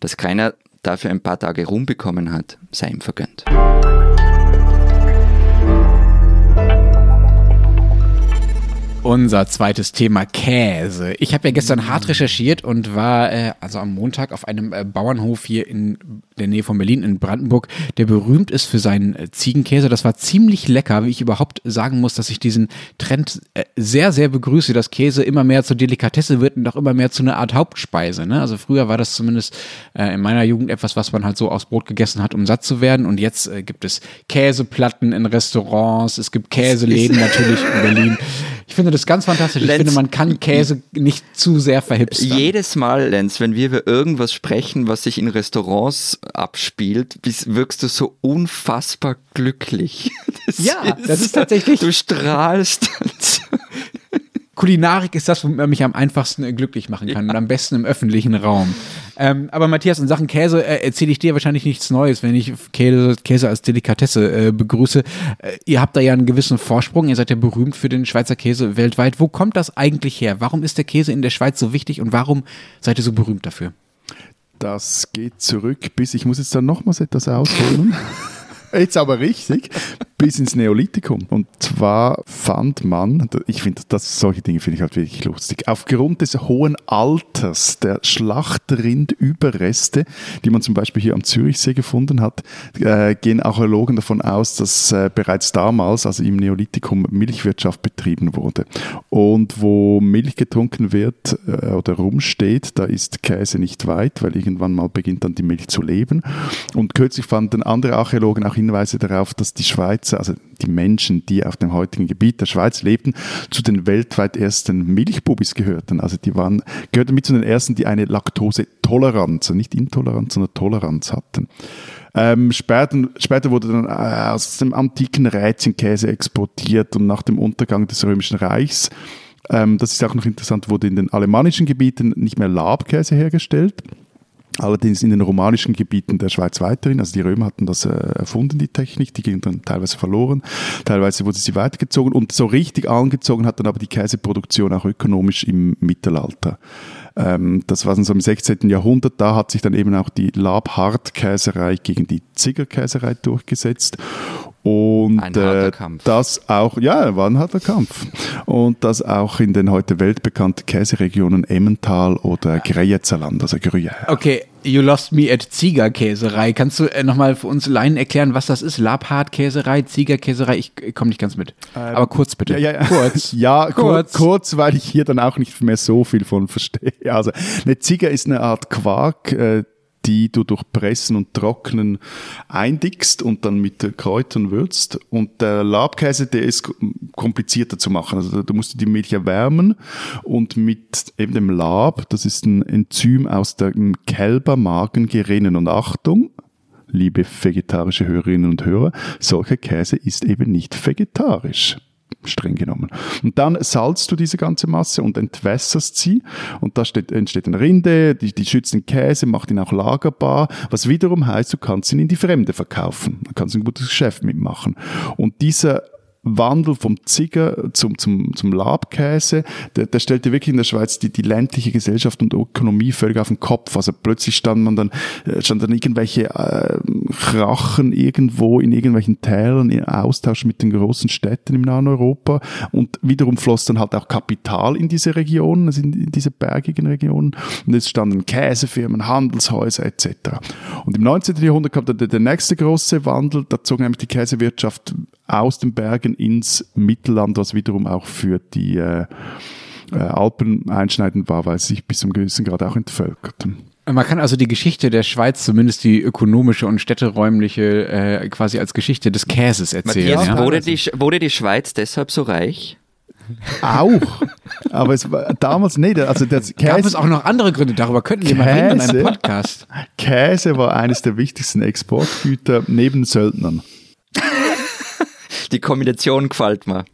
Dass Greiner dafür ein paar Tage Ruhm bekommen hat, sei ihm vergönnt. Unser zweites Thema Käse. Ich habe ja gestern hart recherchiert und war äh, also am Montag auf einem äh, Bauernhof hier in der Nähe von Berlin in Brandenburg, der berühmt ist für seinen äh, Ziegenkäse. Das war ziemlich lecker, wie ich überhaupt sagen muss, dass ich diesen Trend äh, sehr, sehr begrüße, dass Käse immer mehr zur Delikatesse wird und auch immer mehr zu einer Art Hauptspeise. Ne? Also früher war das zumindest äh, in meiner Jugend etwas, was man halt so aus Brot gegessen hat, um satt zu werden. Und jetzt äh, gibt es Käseplatten in Restaurants, es gibt Käseläden natürlich in Berlin. [laughs] Ich finde das ganz fantastisch. Lenz, ich finde, man kann Käse nicht zu sehr verhipstern. Jedes Mal, Lenz, wenn wir über irgendwas sprechen, was sich in Restaurants abspielt, wirkst du so unfassbar glücklich. [laughs] Das ja, ist, das ist tatsächlich. Du strahlst. Kulinarik ist das, womit man mich am einfachsten glücklich machen kann ja. und am besten im öffentlichen Raum. Ähm, aber Matthias, in Sachen Käse äh, erzähle ich dir wahrscheinlich nichts Neues, wenn ich Käse, Käse als Delikatesse äh, begrüße. Äh, ihr habt da ja einen gewissen Vorsprung, ihr seid ja berühmt für den Schweizer Käse weltweit. Wo kommt das eigentlich her? Warum ist der Käse in der Schweiz so wichtig und warum seid ihr so berühmt dafür? Das geht zurück bis, ich muss jetzt dann nochmals etwas ausholen. [laughs] jetzt aber richtig, bis ins Neolithikum. Und zwar fand man, ich finde, das, solche Dinge finde ich halt wirklich lustig, aufgrund des hohen Alters der Schlachtrindüberreste, die man zum Beispiel hier am Zürichsee gefunden hat, äh, gehen Archäologen davon aus, dass äh, bereits damals, also im Neolithikum, Milchwirtschaft betrieben wurde. Und wo Milch getrunken wird äh, oder rumsteht, da ist Käse nicht weit, weil irgendwann mal beginnt dann die Milch zu leben. Und kürzlich fanden andere Archäologen auch Hinweise darauf, dass die Schweizer, also die Menschen, die auf dem heutigen Gebiet der Schweiz lebten, zu den weltweit ersten Milchbubis gehörten. Also die waren, gehörten mit zu den ersten, die eine Laktosetoleranz, also nicht Intoleranz, sondern Toleranz hatten. Ähm, später, später, wurde dann äh, aus dem antiken Rätchenkäse exportiert und nach dem Untergang des Römischen Reichs, ähm, das ist auch noch interessant, wurde in den alemannischen Gebieten nicht mehr Labkäse hergestellt, Allerdings in den romanischen Gebieten der Schweiz weiterhin, also die Römer hatten das äh, erfunden, die Technik, die ging dann teilweise verloren, teilweise wurde sie weitergezogen. Und so richtig angezogen hat dann aber die Käseproduktion auch ökonomisch im Mittelalter. Ähm, das war dann so im 16. Jahrhundert, da hat sich dann eben auch die Labhart-Käserei gegen die Ziggerkäserei durchgesetzt und ein harter äh, Kampf. das auch, ja, war ein harter Kampf. Und das auch in den heute weltbekannten Käseregionen Emmental oder Greyezerland, also Gruyère. Okay, you lost me at Ziegerkäserei. Kannst du äh, nochmal für uns Laien erklären, was das ist? Labhartkäserei, Ziegerkäserei? Ich, ich komme nicht ganz mit. Ähm, Aber kurz bitte. Ja, ja, kurz. [laughs] ja, kurz. kurz, weil ich hier dann auch nicht mehr so viel von verstehe. Also, eine Zieger ist eine Art Quark, äh, die du durch Pressen und Trocknen eindickst und dann mit Kräutern würzt. Und der Labkäse, der ist komplizierter zu machen. Also du musst die Milch erwärmen und mit eben dem Lab, das ist ein Enzym aus dem Kälbermagen gerinnen. Und Achtung, liebe vegetarische Hörerinnen und Hörer, solcher Käse ist eben nicht vegetarisch streng genommen. Und dann salzt du diese ganze Masse und entwässerst sie und da steht, entsteht eine Rinde, die, die schützt den Käse, macht ihn auch lagerbar, was wiederum heißt, du kannst ihn in die Fremde verkaufen. Du kannst ein gutes Geschäft mitmachen. Und dieser Wandel vom Zigger zum, zum, zum Labkäse, der, der stellte wirklich in der Schweiz die, die ländliche Gesellschaft und Ökonomie völlig auf den Kopf. Also plötzlich stand man dann, äh, stand dann irgendwelche äh, Krachen irgendwo in irgendwelchen Tälern in Austausch mit den großen Städten im nahen Europa und wiederum floss dann halt auch Kapital in diese Regionen, also in, in diese bergigen Regionen und es standen Käsefirmen, Handelshäuser etc. Und im 19. Jahrhundert kam dann der, der nächste große Wandel, da zog nämlich die Käsewirtschaft aus den Bergen ins Mittelland, was wiederum auch für die äh, äh, Alpen einschneidend war, weil sie sich bis zum gewissen Grad auch entvölkerten. Man kann also die Geschichte der Schweiz, zumindest die ökonomische und städteräumliche, äh, quasi als Geschichte des Käses erzählen. Matthias, ja? wurde, die, wurde die Schweiz deshalb so reich? Auch. Aber es war damals nicht. Also das Käse, Gab es auch noch andere Gründe? Darüber könnten wir mal reden in einem Podcast. Käse war eines der wichtigsten Exportgüter neben Söldnern. Die Kombination gefällt mir.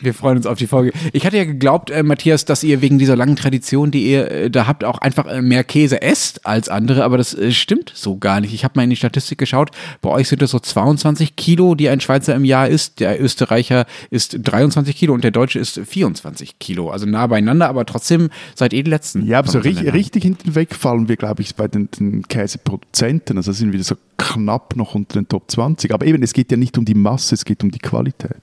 Wir freuen uns auf die Folge. Ich hatte ja geglaubt, äh, Matthias, dass ihr wegen dieser langen Tradition, die ihr äh, da habt, auch einfach äh, mehr Käse esst als andere, aber das äh, stimmt so gar nicht. Ich habe mal in die Statistik geschaut. Bei euch sind es so 22 Kilo, die ein Schweizer im Jahr isst. Der Österreicher isst 23 Kilo und der Deutsche isst 24 Kilo. Also nah beieinander, aber trotzdem seid ihr die Letzten. Ja, aber so richtig, richtig hinten wegfallen wir, glaube ich, bei den, den Käseproduzenten. Also sind wir so knapp noch unter den Top 20. Aber eben, es geht ja nicht um die Masse, es geht um die Qualität.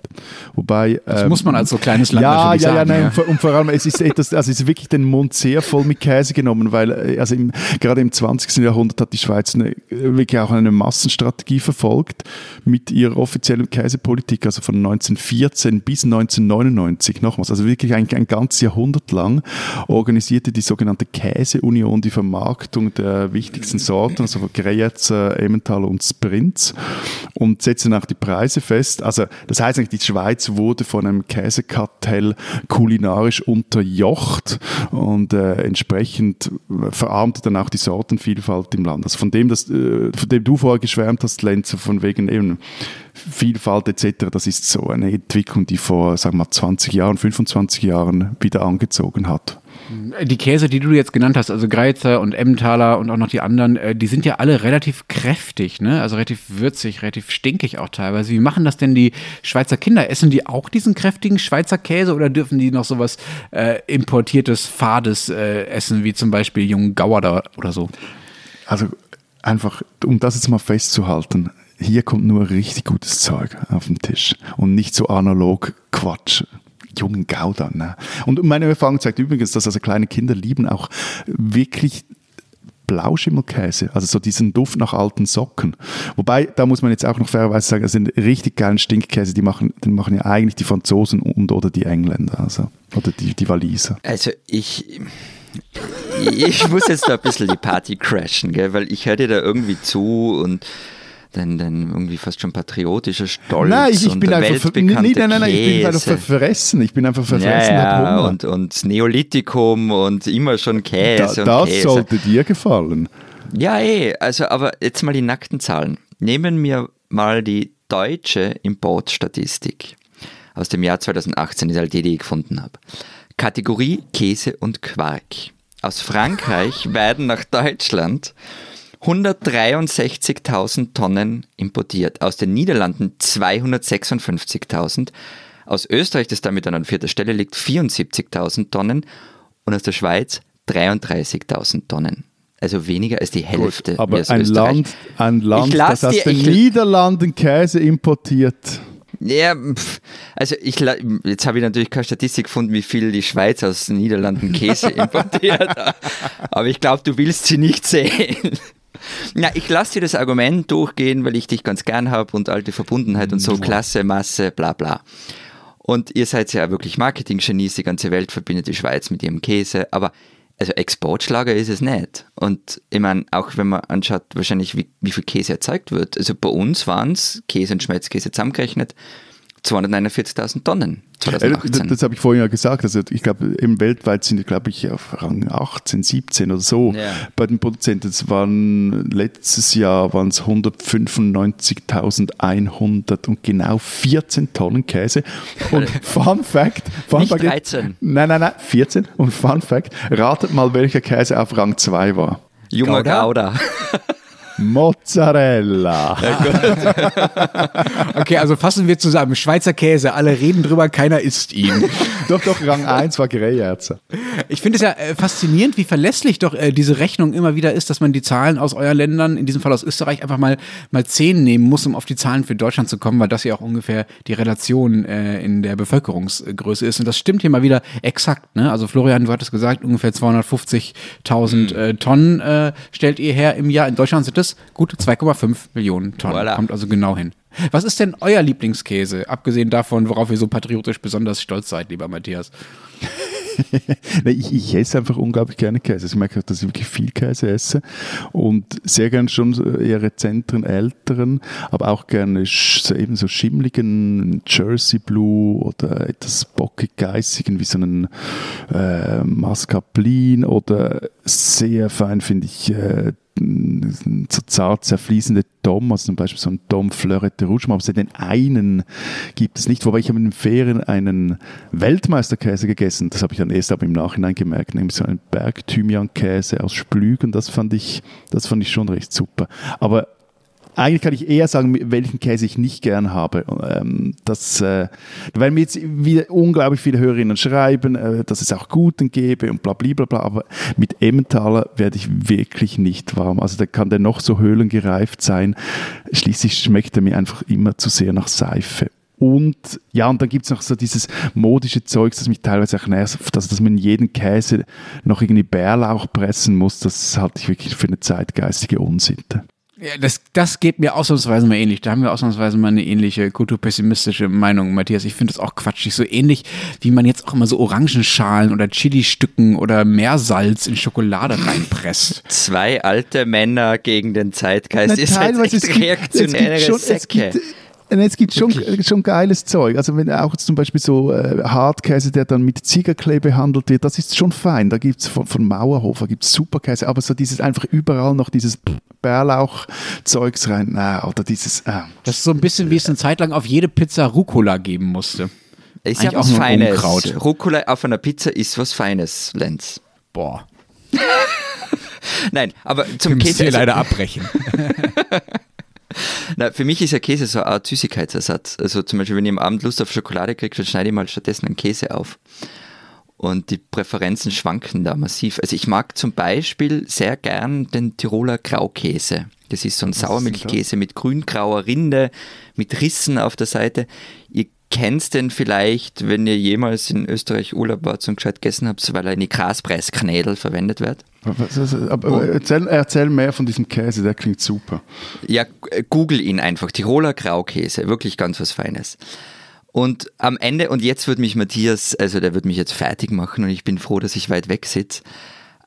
Wobei. Das ähm, muss man als so kleines Land ja, ja, sagen. Nein, ja, und, und, vor allem, es ist etwas, also es ist wirklich den Mund sehr voll mit Käse genommen, weil, äh, also im, gerade im 20. Jahrhundert hat die Schweiz eine, wirklich auch eine Massenstrategie verfolgt mit ihrer offiziellen Käsepolitik, also von 1914 bis 1999 nochmals, also wirklich ein, ein ganzes Jahrhundert lang organisierte die sogenannte Käseunion die Vermarktung der wichtigsten Sorten, also von Greyerzer, Emmentaler, Emmentaler und Sprints und setzen auch die Preise fest. Also das heißt eigentlich, die Schweiz wurde von einem Käsekartell kulinarisch unterjocht und äh, entsprechend verarmte dann auch die Sortenvielfalt im Land. Also von dem, das, äh, von dem du vorher geschwärmt hast, Lenzer, von wegen eben Vielfalt etc., das ist so eine Entwicklung, die vor, sagen wir mal, 20 Jahren, 25 Jahren wieder angezogen hat. Die Käse, die du jetzt genannt hast, also Greizer und Emmentaler und auch noch die anderen, äh, die sind ja alle relativ kräftig, ne? Also relativ würzig, relativ stinkig auch teilweise. Wie machen das denn die Schweizer Kinder? Essen die auch diesen kräftigen Schweizer Käse oder dürfen die noch sowas äh, importiertes, fades äh, essen, wie zum Beispiel jungen Gauer oder so? Also einfach, um das jetzt mal festzuhalten, hier kommt nur richtig gutes Zeug auf den Tisch und nicht so analog Quatsch jungen Gouda. Ne? Und meine Erfahrung zeigt übrigens, dass also kleine Kinder lieben auch wirklich Blauschimmelkäse, also so diesen Duft nach alten Socken. Wobei, da muss man jetzt auch noch fairerweise sagen, es sind richtig geilen Stinkkäse, die machen, den machen ja eigentlich die Franzosen und oder die Engländer, also, oder die, die Waliser. Also ich, ich muss jetzt da ein bisschen die Party crashen, gell, weil ich höre dir da irgendwie zu und dein, dein irgendwie fast schon patriotischer Stolz nein, ich, ich und bin einfach nee, nein, nein, nein, ich bin einfach verfressen. Ich bin einfach verfressen. Ja, und, und Neolithikum und immer schon Käse da, das Käse. sollte dir gefallen. Ja, eh, also aber jetzt mal die nackten Zahlen. Nehmen wir mal die deutsche Importstatistik aus dem Jahr 2018, ist halt die, die ich gefunden habe. Kategorie Käse und Quark. Aus Frankreich [laughs] werden nach Deutschland 163.000 Tonnen importiert, aus den Niederlanden 256.000, aus Österreich, das damit an vierter Stelle liegt, 74.000 Tonnen und aus der Schweiz 33.000 Tonnen. Also weniger als die Hälfte. wie Aber ein Österreich. Land, ein Land das aus den Niederlanden Käse importiert. Ja, also ich, jetzt habe ich natürlich keine Statistik gefunden, wie viel die Schweiz aus den Niederlanden Käse [laughs] importiert. Aber ich glaube, du willst sie nicht sehen. [laughs] Na, ich lasse dir das Argument durchgehen, weil ich dich ganz gern habe und alte Verbundenheit und so, Klasse, Masse, bla bla. Und ihr seid ja wirklich Marketing-Genies, die ganze Welt verbindet die Schweiz mit ihrem Käse, aber also Exportschlager ist es nicht. Und ich meine, auch wenn man anschaut, wahrscheinlich wie, wie viel Käse erzeugt wird. Also bei uns waren es Käse und Schmelzkäse zusammengerechnet 249.000 Tonnen Äh, Das, 2018. das habe ich vorhin ja gesagt. Also ich glaube, im weltweit sind, glaube ich, auf Rang 18, 17 oder so. Ja. Bei den Produzenten, es waren letztes Jahr waren es 195.100 und genau 14 Tonnen Käse. Und Fun Fact, Fun Nicht Fact 13. Nein, nein, nein, 14. Und Fun Fact, ratet mal, welcher Käse auf Rang 2 war. Junger Gouda? Gouda. [laughs] Mozzarella. [laughs] Okay, also fassen wir zusammen. Schweizer Käse, alle reden drüber, keiner isst ihn. [laughs] doch, doch, Rang 1 war Greyerzer. Ich finde es ja äh, faszinierend, wie verlässlich doch äh, diese Rechnung immer wieder ist, dass man die Zahlen aus euren Ländern, in diesem Fall aus Österreich, einfach mal, mal 10 nehmen muss, um auf die Zahlen für Deutschland zu kommen, weil das ja auch ungefähr die Relation äh, in der Bevölkerungsgröße ist. Und das stimmt hier mal wieder exakt. Ne? Also Florian, du hattest gesagt, ungefähr 250.000 äh, Tonnen äh, stellt ihr her im Jahr. In Deutschland sind es gut 2,5 Millionen Tonnen. Voilà. Kommt also genau hin. Was ist denn euer Lieblingskäse, abgesehen davon, worauf ihr so patriotisch besonders stolz seid, lieber Matthias? [laughs] Ich, ich esse einfach unglaublich gerne Käse. Also Ich merke, dass ich wirklich viel Käse esse und sehr gerne schon so eher rezenteren, älteren, aber auch gerne eben so schimmligen Jersey Blue oder etwas bockig geißigen wie so einen äh, Mascarpone oder sehr fein finde ich äh, so zart zerfließende Dom, also zum Beispiel so ein Dom Fleurette Rouge, aber den einen gibt es nicht. Wobei ich habe in den Ferien einen Weltmeisterkäse gegessen, das habe ich dann erst aber im Nachhinein gemerkt, nämlich so einen Berg-Thymian-Käse aus Splügen, das fand ich, das fand ich schon recht super. Aber eigentlich kann ich eher sagen, welchen Käse ich nicht gern habe. Ähm, das, äh, weil mir jetzt wieder unglaublich viele Hörerinnen schreiben, äh, dass es auch guten gäbe und bla bla bla, bla aber mit Emmentaler werde ich wirklich nicht warm. Also da kann der noch so höhlengereift sein. Schließlich schmeckt er mir einfach immer zu sehr nach Seife. Und ja, und dann gibt es noch so dieses modische Zeugs, das mich teilweise auch nervt, dass, dass man jeden Käse noch irgendwie Bärlauch pressen muss. Das halte ich wirklich für eine zeitgeistige Unsitte. Ja, das, das geht mir ausnahmsweise mal ähnlich. Da haben wir ausnahmsweise mal eine ähnliche kulturpessimistische Meinung, Matthias. Ich finde das auch quatschig. So ähnlich, wie man jetzt auch immer so Orangenschalen oder Chili-Stücken oder Meersalz in Schokolade reinpresst. Zwei alte Männer gegen den Zeitgeist. Na, Ihr seid teilweise, echt es gibt- reaktionäre es gibt schon- es Säcke. gibt- Und es gibt schon, schon geiles Zeug. Also wenn auch zum Beispiel so äh, Hartkäse, der dann mit Ziegerklee behandelt wird, das ist schon fein. Da gibt's von, von Mauerhofer gibt's Superkäse, aber so dieses einfach überall noch dieses Bärlauch-Zeugs rein, na, oder dieses, äh, Das ist so ein bisschen, wie es eine Zeit lang auf jede Pizza Rucola geben musste. Ist ja was auch Feines. Unkraut. Rucola auf einer Pizza ist was Feines, Lenz. Boah. [laughs] Nein, aber zum Wir müssen Käse. hier leider abbrechen. [laughs] Na, für mich ist ja Käse so eine Art Süßigkeitsersatz. Also zum Beispiel, wenn ich am Abend Lust auf Schokolade kriege, dann schneide ich mal stattdessen einen Käse auf. Und die Präferenzen schwanken da massiv. Also ich mag zum Beispiel sehr gern den Tiroler Graukäse. Das ist so ein Sauermilchkäse mit grün-grauer Rinde, mit Rissen auf der Seite. Ihr kennt den vielleicht, wenn ihr jemals in Österreich Urlaub wart und gescheit gegessen habt, weil er in die Graspressknädel verwendet wird. Erzähl, erzähl mehr von diesem Käse, der klingt super. Ja, äh, google ihn einfach. Tiroler Graukäse, wirklich ganz was Feines. Und am Ende, und jetzt wird mich Matthias, also der wird mich jetzt fertig machen und ich bin froh, dass ich weit weg sitze.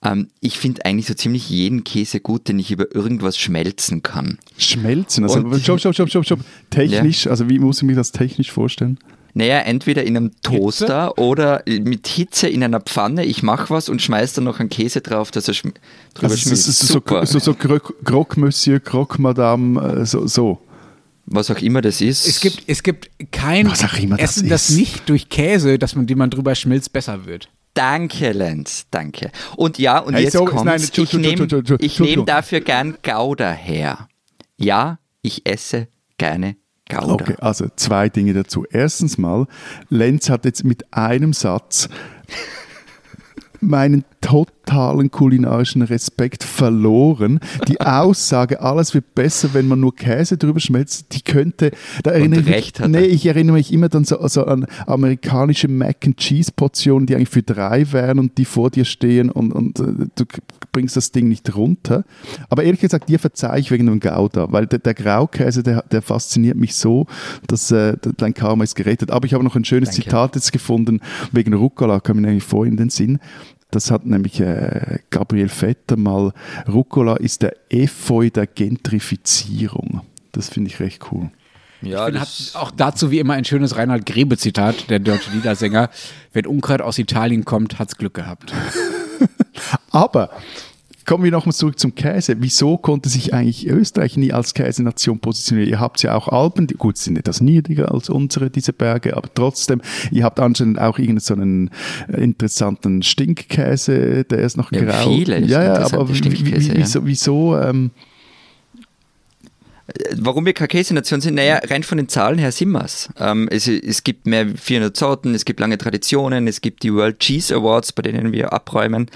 Ähm, ich finde eigentlich so ziemlich jeden Käse gut, den ich über irgendwas schmelzen kann. Schmelzen, also stopp, stopp, stopp, stopp, stopp. Technisch, also wie muss ich mir das technisch vorstellen? Naja, entweder in einem Toaster oder mit Hitze in einer Pfanne. Ich mache was und schmeiß dann noch einen Käse drauf, dass er schm drüber Also es schmilzt. ist so, Super. so, so Croque Croque Monsieur, Croque Madame, äh, so, so. was auch immer das ist. Es gibt, es gibt kein Was auch immer das Essen, das ist. nicht durch Käse, dass man, den man drüber schmilzt, besser wird. Danke, Lenz, danke. Und ja, und Hey, jetzt so- kommt's. nein, ich nehme ich nehm dafür gern Gouda her. Ja, ich esse gerne Gouda. Okay, also zwei Dinge dazu. Erstens mal, Lenz hat jetzt mit einem Satz meinen totalen kulinarischen Respekt verloren. Die [laughs] Aussage, alles wird besser, wenn man nur Käse drüber schmelzt, die könnte, da erinnere ich nee, ich erinnere mich immer dann so, so an amerikanische Mac and Cheese Portionen, die eigentlich für drei wären und die vor dir stehen und, und äh, du bringst das Ding nicht runter. Aber ehrlich gesagt, dir verzeih ich wegen dem Gouda, weil der, der Graukäse, der, der fasziniert mich so, dass äh, dein Karma ist gerettet. Aber ich habe noch ein schönes Danke. Zitat jetzt gefunden, wegen Rucola kam mir nämlich vor in den Sinn. Das hat nämlich äh, Gabriel Vetter mal, Rucola ist der Efeu der Gentrifizierung. Das finde ich recht cool. Ja, Ich das, hat auch dazu wie immer ein schönes Reinhard Grebe-Zitat, der deutsche Liedersänger. Wenn Unkraut aus Italien kommt, hat's Glück gehabt. [laughs] Aber kommen wir nochmal zurück zum Käse. Wieso konnte sich eigentlich Österreich nie als Käsenation positionieren? Ihr habt ja auch Alpen, die gut sind etwas niedriger als unsere, diese Berge, aber trotzdem, ihr habt anscheinend auch irgendeinen so einen äh, interessanten Stinkkäse, der ist noch Ja, grau. viele ja, ja, aber wieso, wieso ähm, warum wir keine Käsenation sind? Naja, rein von den Zahlen her sind wir's. Ähm, es, es gibt mehr wie 400 Sorten, es gibt lange Traditionen, es gibt die World Cheese Awards, bei denen wir abräumen.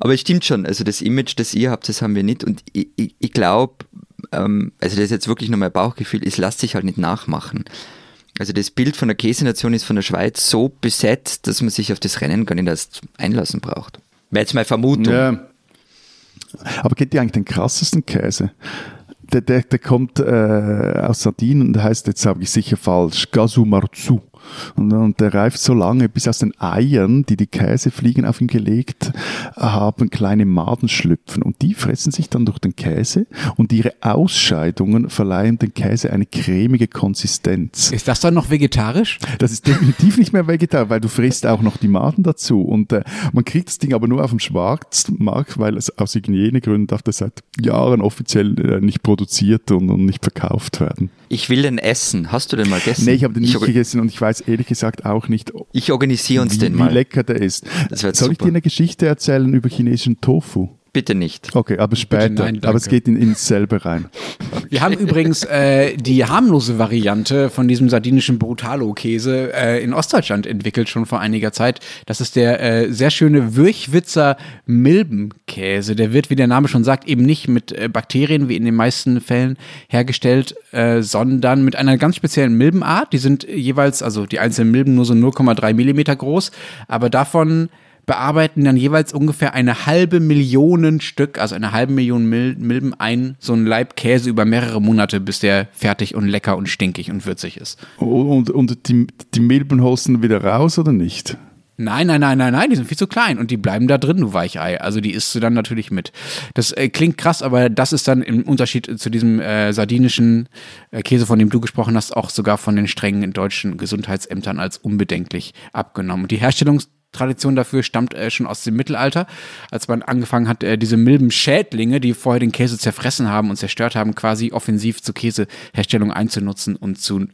Aber es stimmt schon, also das Image, das ihr habt, das haben wir nicht. Und ich, ich, ich glaube, ähm, also das ist jetzt wirklich nur mein Bauchgefühl, es lässt sich halt nicht nachmachen. Also das Bild von der Käsenation ist von der Schweiz so besetzt, dass man sich auf das Rennen gar nicht erst einlassen braucht. Wäre jetzt meine Vermutung. Ja. Aber kennt ihr eigentlich den krassesten Käse? Der, der, der kommt äh, aus Sardinien und heißt, jetzt sage ich sicher falsch, Gasumarzu. Und, und der reift so lange, bis aus den Eiern, die die Käsefliegen auf ihn gelegt haben, kleine Maden schlüpfen. Und die fressen sich dann durch den Käse und ihre Ausscheidungen verleihen dem Käse eine cremige Konsistenz. Ist das dann noch vegetarisch? Das ist definitiv nicht mehr vegetarisch, weil du frisst auch noch die Maden dazu. Und äh, man kriegt das Ding aber nur auf dem Schwarzmarkt, weil es aus Hygienegründen darf das seit Jahren offiziell äh, nicht produziert und, und nicht verkauft werden. Ich will den essen. Hast du den mal gegessen? Nee, ich habe den nicht orga- gegessen und ich weiß ehrlich gesagt auch nicht, Ich organisiere uns wie, den wie mal. lecker der ist. Soll ich super. dir eine Geschichte erzählen über chinesischen Tofu? Bitte nicht. Okay, aber später. nein, aber es geht in, ins selbe rein. Wir haben übrigens äh, die harmlose Variante von diesem sardinischen Brutalo-Käse äh, in Ostdeutschland entwickelt, schon vor einiger Zeit. Das ist der äh, sehr schöne Würchwitzer Milbenkäse. Der wird, wie der Name schon sagt, eben nicht mit äh, Bakterien, wie in den meisten Fällen, hergestellt, äh, sondern mit einer ganz speziellen Milbenart. Die sind jeweils, also die einzelnen Milben nur so 0,3 Millimeter groß, aber davon bearbeiten dann jeweils ungefähr eine halbe Million Stück, also eine halbe Million Mil Milben ein, so ein Leib Käse über mehrere Monate, bis der fertig und lecker und stinkig und würzig ist. Und, und die, die Milben holst du wieder raus oder nicht? Nein, nein, nein, nein, nein, die sind viel zu klein und die bleiben da drin, du Weichei. Also die isst du dann natürlich mit. Das äh, klingt krass, aber das ist dann im Unterschied zu diesem äh, sardinischen äh, Käse, von dem du gesprochen hast, auch sogar von den strengen deutschen Gesundheitsämtern als unbedenklich abgenommen. Und die Herstellungstradition dafür stammt äh, schon aus dem Mittelalter, als man angefangen hat, äh, diese milben Schädlinge, die vorher den Käse zerfressen haben und zerstört haben, quasi offensiv zur Käseherstellung einzunutzen und zu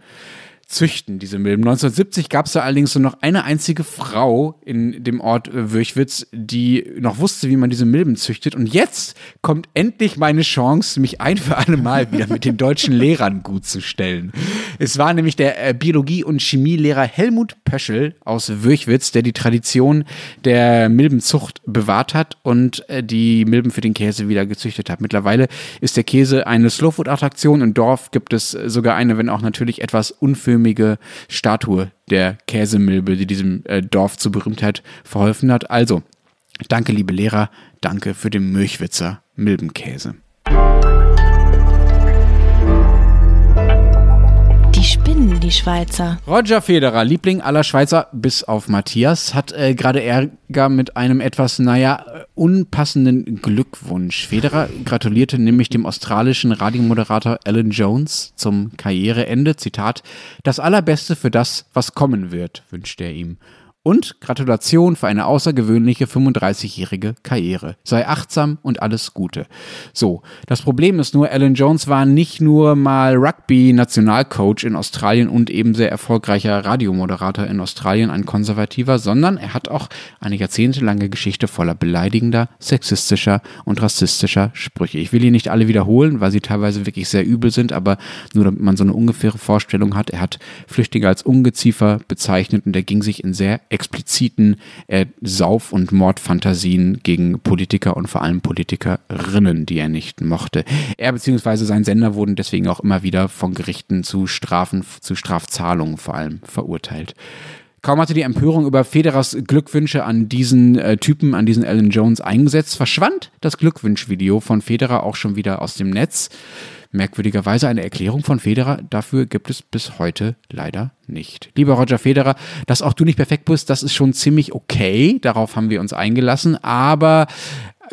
züchten, diese Milben. 1970 gab es da allerdings nur noch eine einzige Frau in dem Ort äh, Würchwitz, die noch wusste, wie man diese Milben züchtet. Und jetzt kommt endlich meine Chance, mich ein für alle Mal wieder mit den deutschen Lehrern gut zu stellen. Es war nämlich der äh, Biologie- und Chemielehrer Helmut Pöschel aus Würchwitz, der die Tradition der Milbenzucht bewahrt hat und äh, die Milben für den Käse wieder gezüchtet hat. Mittlerweile ist der Käse eine Slowfood-Attraktion. Im Dorf gibt es sogar eine, wenn auch natürlich etwas unförmige kreisförmige Statue der Käsemilbe, die diesem äh, Dorf zur Berühmtheit verholfen hat. Also, danke, liebe Lehrer, danke für den Milchwitzer Milbenkäse. Spinnen die Schweizer. Roger Federer, Liebling aller Schweizer, bis auf Matthias, hat äh, gerade Ärger mit einem etwas, naja, unpassenden Glückwunsch. Federer gratulierte nämlich dem australischen Radiomoderator Alan Jones zum Karriereende. Zitat: Das Allerbeste für das, was kommen wird, wünscht er ihm. Und Gratulation für eine außergewöhnliche 35-jährige Karriere. Sei achtsam und alles Gute. So, das Problem ist nur, Alan Jones war nicht nur mal Rugby-Nationalcoach in Australien und eben sehr erfolgreicher Radiomoderator in Australien, ein Konservativer, sondern er hat auch eine jahrzehntelange Geschichte voller beleidigender, sexistischer und rassistischer Sprüche. Ich will hier nicht alle wiederholen, weil sie teilweise wirklich sehr übel sind, aber nur damit man so eine ungefähre Vorstellung hat. Er hat Flüchtlinge als Ungeziefer bezeichnet und er ging sich in sehr expliziten äh, Sauf- und Mordfantasien gegen Politiker und vor allem Politikerinnen, die er nicht mochte. Er bzw. sein Sender wurden deswegen auch immer wieder von Gerichten zu Strafen, zu Strafzahlungen vor allem verurteilt. Kaum hatte die Empörung über Federers Glückwünsche an diesen äh, Typen, an diesen Alan Jones eingesetzt, verschwand das Glückwünschvideo von Federer auch schon wieder aus dem Netz. Merkwürdigerweise eine Erklärung von Federer, dafür gibt es bis heute leider nicht. Lieber Roger Federer, dass auch du nicht perfekt bist, das ist schon ziemlich okay, darauf haben wir uns eingelassen, aber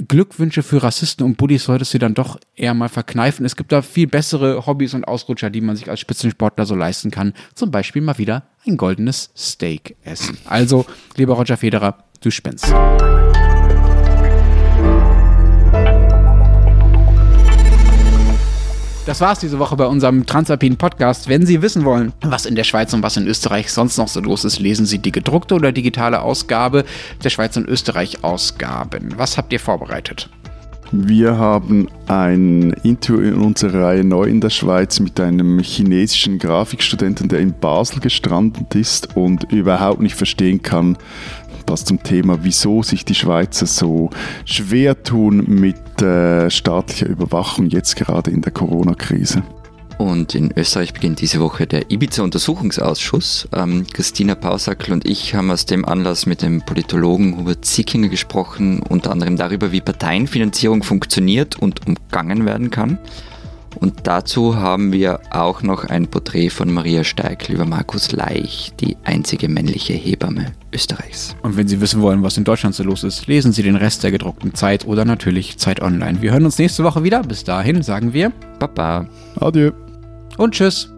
Glückwünsche für Rassisten und Bullies solltest du dann doch eher mal verkneifen. Es gibt da viel bessere Hobbys und Ausrutscher, die man sich als Spitzensportler so leisten kann. Zum Beispiel mal wieder ein goldenes Steak essen. Also, lieber Roger Federer, du spinnst. Das war's diese Woche bei unserem Transalpinen Podcast. Wenn Sie wissen wollen, was in der Schweiz und was in Österreich sonst noch so los ist, lesen Sie die gedruckte oder digitale Ausgabe der Schweiz und Österreich Ausgaben. Was habt ihr vorbereitet? Wir haben ein Interview in unserer Reihe Neu in der Schweiz mit einem chinesischen Grafikstudenten, der in Basel gestrandet ist und überhaupt nicht verstehen kann, was zum Thema, wieso sich die Schweizer so schwer tun mit äh, staatlicher Überwachung jetzt gerade in der Corona-Krise. Und in Österreich beginnt diese Woche der Ibiza-Untersuchungsausschuss. Ähm, Christina Pausackel und ich haben aus dem Anlass mit dem Politologen Hubert Zickinger gesprochen, unter anderem darüber, wie Parteienfinanzierung funktioniert und umgangen werden kann. Und dazu haben wir auch noch ein Porträt von Maria Steigl über Markus Leich, die einzige männliche Hebamme Österreichs. Und wenn Sie wissen wollen, was in Deutschland so los ist, lesen Sie den Rest der gedruckten Zeit oder natürlich Zeit Online. Wir hören uns nächste Woche wieder. Bis dahin sagen wir Baba. Adieu. Und tschüss.